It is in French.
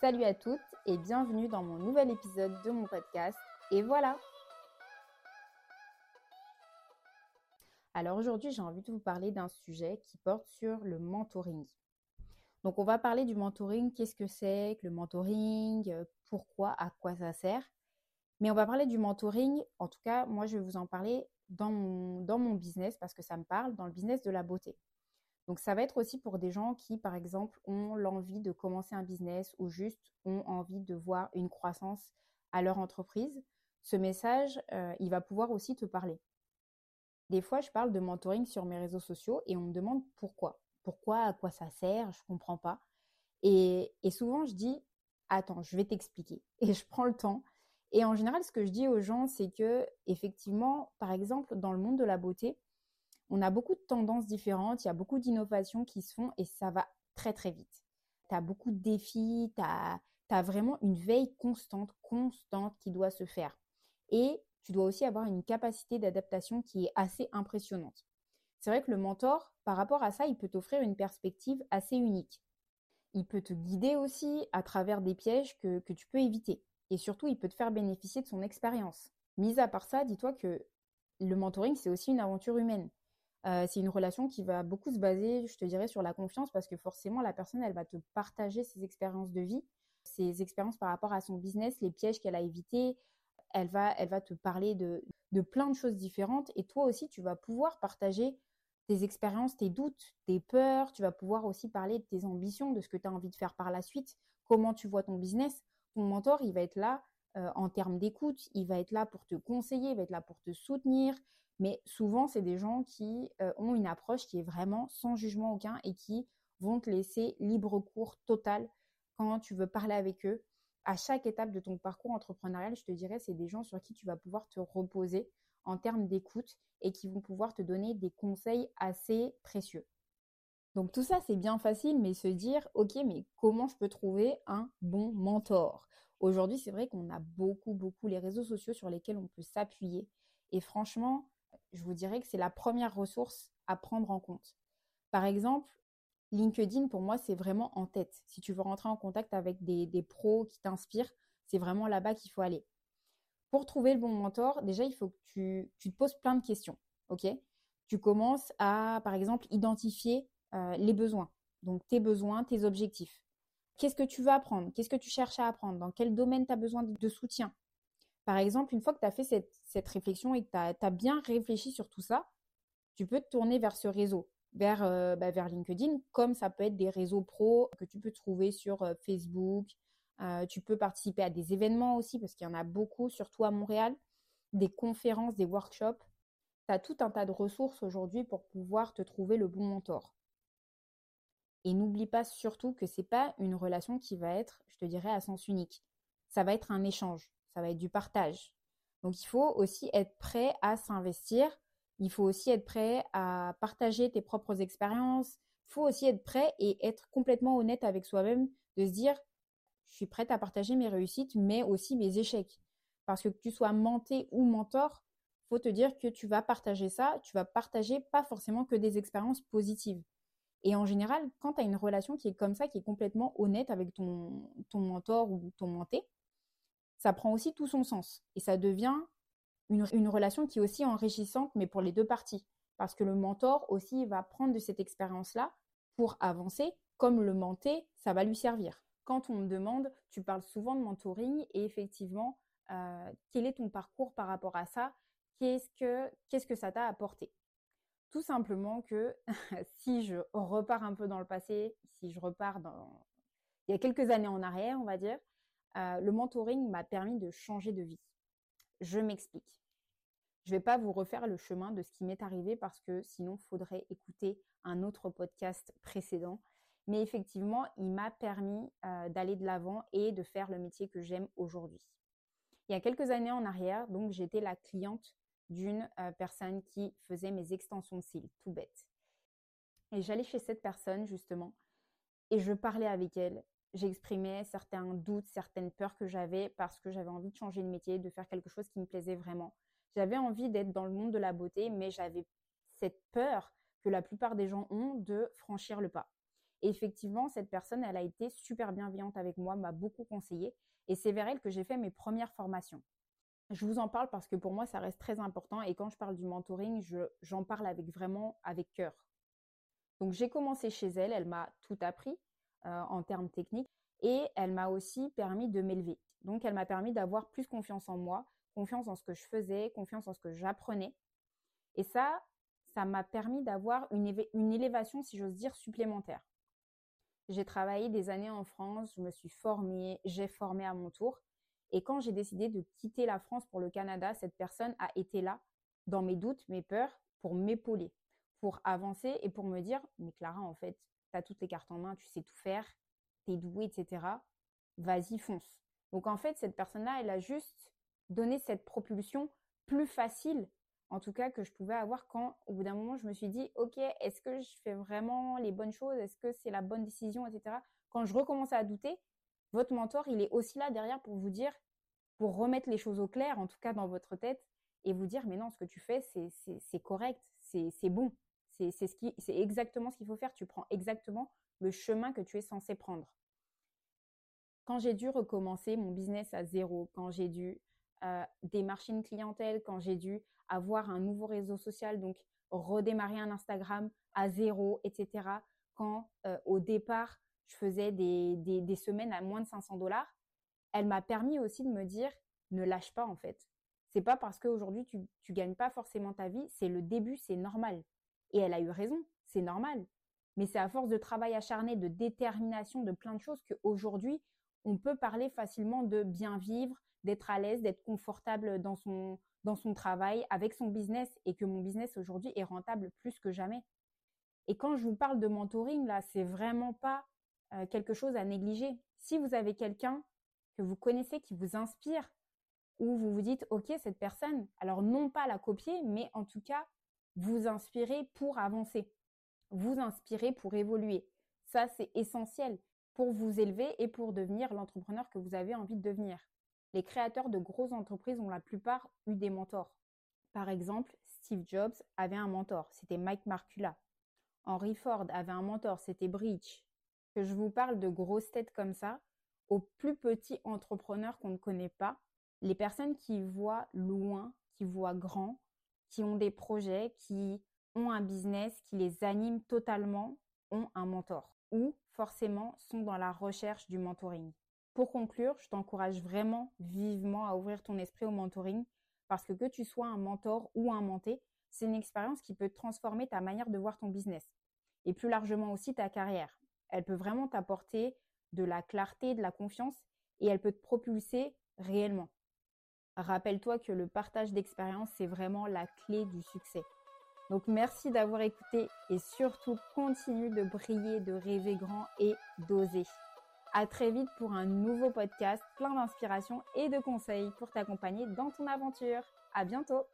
Salut à toutes et bienvenue dans mon nouvel épisode de mon podcast. Et voilà Alors aujourd'hui, j'ai envie de vous parler d'un sujet qui porte sur le mentoring. Donc on va parler du mentoring, qu'est-ce que c'est que le mentoring, pourquoi, à quoi ça sert? Mais on va parler du mentoring, en tout cas, moi je vais vous en parler dans mon, dans mon business parce que ça me parle, dans le business de la beauté. Donc ça va être aussi pour des gens qui, par exemple, ont l'envie de commencer un business ou juste ont envie de voir une croissance à leur entreprise. Ce message, euh, il va pouvoir aussi te parler. Des fois, je parle de mentoring sur mes réseaux sociaux et on me demande pourquoi. Pourquoi, à quoi ça sert, je comprends pas. Et, et souvent, je dis, attends, je vais t'expliquer. Et je prends le temps. Et en général, ce que je dis aux gens, c'est que, effectivement, par exemple, dans le monde de la beauté, on a beaucoup de tendances différentes, il y a beaucoup d'innovations qui se font et ça va très très vite. Tu as beaucoup de défis, tu as, vraiment une veille constante, constante qui doit se faire. Et tu dois aussi avoir une capacité d'adaptation qui est assez impressionnante. C'est vrai que le mentor, par rapport à ça, il peut t'offrir une perspective assez unique. Il peut te guider aussi à travers des pièges que, que tu peux éviter. Et surtout, il peut te faire bénéficier de son expérience. Mis à part ça, dis-toi que le mentoring, c'est aussi une aventure humaine. Euh, c'est une relation qui va beaucoup se baser, je te dirais, sur la confiance parce que forcément, la personne, elle va te partager ses expériences de vie, ses expériences par rapport à son business, les pièges qu'elle a évités. Elle va, elle va te parler de, de plein de choses différentes et toi aussi, tu vas pouvoir partager tes expériences, tes doutes, tes peurs. Tu vas pouvoir aussi parler de tes ambitions, de ce que tu as envie de faire par la suite, comment tu vois ton business. Ton mentor, il va être là euh, en termes d'écoute, il va être là pour te conseiller, il va être là pour te soutenir, mais souvent, c'est des gens qui euh, ont une approche qui est vraiment sans jugement aucun et qui vont te laisser libre cours total quand tu veux parler avec eux. À chaque étape de ton parcours entrepreneurial, je te dirais, c'est des gens sur qui tu vas pouvoir te reposer en termes d'écoute et qui vont pouvoir te donner des conseils assez précieux. Donc tout ça, c'est bien facile, mais se dire, ok, mais comment je peux trouver un bon mentor? Aujourd'hui, c'est vrai qu'on a beaucoup, beaucoup les réseaux sociaux sur lesquels on peut s'appuyer. Et franchement, je vous dirais que c'est la première ressource à prendre en compte. Par exemple, LinkedIn, pour moi, c'est vraiment en tête. Si tu veux rentrer en contact avec des, pros qui t'inspirent, c'est vraiment là-bas qu'il faut aller. Pour trouver le bon mentor, déjà, il faut que tu, te poses plein de questions. Tu commences à, par exemple, identifier euh, les besoins. Donc, tes besoins, tes objectifs. Qu'est-ce que tu veux apprendre? Qu'est-ce que tu cherches à apprendre? Dans quel domaine tu as besoin de soutien? Par exemple, une fois que tu as fait cette, réflexion et que tu as, bien réfléchi sur tout ça, tu peux te tourner vers ce réseau, vers, euh, bah, LinkedIn, comme ça peut être des réseaux pro que tu peux trouver sur euh, Facebook. Euh, tu peux participer à des événements aussi, parce qu'il y en a beaucoup, surtout à Montréal, des conférences, des workshops. Tu as tout un tas de ressources aujourd'hui pour pouvoir te trouver le bon mentor. Et n'oublie pas surtout que ce n'est pas une relation qui va être, je te dirais, à sens unique. Ça va être un échange ça va être du partage. Donc il faut aussi être prêt à s'investir, il faut aussi être prêt à partager tes propres expériences, il faut aussi être prêt et être complètement honnête avec soi-même, de se dire, je suis prête à partager mes réussites, mais aussi mes échecs. Parce que que tu sois menté ou mentor, faut te dire que tu vas partager ça, tu vas partager pas forcément que des expériences positives. Et en général, quand tu as une relation qui est comme ça, qui est complètement honnête avec ton, ton mentor ou ton menté, ça prend aussi tout son sens. Et ça devient une, relation qui est aussi enrichissante, mais pour les deux parties. Parce que le mentor aussi va prendre de cette expérience-là pour avancer, comme le menté, ça va lui servir. Quand on me demande, tu parles souvent de mentoring et effectivement, euh, quel est ton parcours par rapport à ça? Qu'est-ce que, qu'est-ce que ça t'a apporté? Tout simplement que si je repars un peu dans le passé, si je repars dans il y a quelques années en arrière, on va dire, euh, le mentoring m'a permis de changer de vie. Je m'explique. Je ne vais pas vous refaire le chemin de ce qui m'est arrivé parce que sinon, il faudrait écouter un autre podcast précédent. Mais effectivement, il m'a permis euh, d'aller de l'avant et de faire le métier que j'aime aujourd'hui. Il y a quelques années en arrière, donc j'étais la cliente d'une euh, personne qui faisait mes extensions de cils, tout bête. Et j'allais chez cette personne justement et je parlais avec elle j'exprimais certains doutes, certaines peurs que j'avais parce que j'avais envie de changer de métier, de faire quelque chose qui me plaisait vraiment. J'avais envie d'être dans le monde de la beauté, mais j'avais cette peur que la plupart des gens ont de franchir le pas. effectivement, cette personne, elle a été super bienveillante avec moi, m'a beaucoup conseillé. Et c'est vers elle que j'ai fait mes premières formations. Je vous en parle parce que pour moi, ça reste très important. Et quand je parle du mentoring, j'en parle avec vraiment avec cœur. Donc j'ai commencé chez elle, elle m'a tout appris euh, en termes techniques et elle m'a aussi permis de m'élever. Donc elle m'a permis d'avoir plus confiance en moi, confiance en ce que je faisais, confiance en ce que j'apprenais. Et ça, ça m'a permis d'avoir une, une élévation, si j'ose dire, supplémentaire. J'ai travaillé des années en France, je me suis formée, j'ai formé à mon tour. Et quand j'ai décidé de quitter la France pour le Canada, cette personne a été là dans mes doutes, mes peurs, pour m'épauler, pour avancer et pour me dire, mais Clara, en fait, tu as toutes les cartes en main, tu sais tout faire, tu es douée, etc. Vas-y, fonce. Donc en fait, cette personne-là, elle a juste donné cette propulsion plus facile, en tout cas, que je pouvais avoir quand, au bout d'un moment, je me suis dit, OK, est-ce que je fais vraiment les bonnes choses? Est-ce que c'est la bonne décision, etc. Quand je recommençais à douter, votre mentor, il est aussi là derrière pour vous dire, pour remettre les choses au clair, en tout cas dans votre tête, et vous dire, mais non, ce que tu fais, c'est correct, c'est bon, c'est exactement ce qu'il faut faire. Tu prends exactement le chemin que tu es censé prendre. Quand j'ai dû recommencer mon business à zéro, quand j'ai dû euh, démarcher une clientèle, quand j'ai dû avoir un nouveau réseau social, donc redémarrer un Instagram à zéro, etc. Quand euh, au départ je faisais des, des, semaines à moins de 500 dollars, elle m'a permis aussi de me dire ne lâche pas en fait. C'est pas parce qu'aujourd'hui tu, tu gagnes pas forcément ta vie, c'est le début, c'est normal. Et elle a eu raison, c'est normal. Mais c'est à force de travail acharné, de détermination, de plein de choses qu'aujourd'hui, on peut parler facilement de bien vivre, d'être à l'aise, d'être confortable dans son, dans son travail, avec son business, et que mon business aujourd'hui est rentable plus que jamais. Et quand je vous parle de mentoring, là, c'est vraiment pas euh, quelque chose à négliger. Si vous avez quelqu'un que vous connaissez qui vous inspire, ou vous vous dites, OK, cette personne, alors non pas la copier, mais en tout cas, vous inspirer pour avancer, vous inspirer pour évoluer. Ça, c'est essentiel pour vous élever et pour devenir l'entrepreneur que vous avez envie de devenir. Les créateurs de grosses entreprises ont la plupart eu des mentors. Par exemple, Steve Jobs avait un mentor, c'était Mike Marcula. Henry Ford avait un mentor, c'était Bridge que je vous parle de grosses têtes comme ça, aux plus petits entrepreneurs qu'on ne connaît pas, les personnes qui voient loin, qui voient grand, qui ont des projets, qui ont un business, qui les anime totalement, ont un mentor ou forcément sont dans la recherche du mentoring. Pour conclure, je t'encourage vraiment vivement à ouvrir ton esprit au mentoring parce que que tu sois un mentor ou un menté, c'est une expérience qui peut transformer ta manière de voir ton business et plus largement aussi ta carrière. Elle peut vraiment t'apporter de la clarté, de la confiance et elle peut te propulser réellement. Rappelle-toi que le partage d'expérience, c'est vraiment la clé du succès. Donc merci d'avoir écouté et surtout continue de briller, de rêver grand et d'oser. À très vite pour un nouveau podcast plein d'inspiration et de conseils pour t'accompagner dans ton aventure. À bientôt!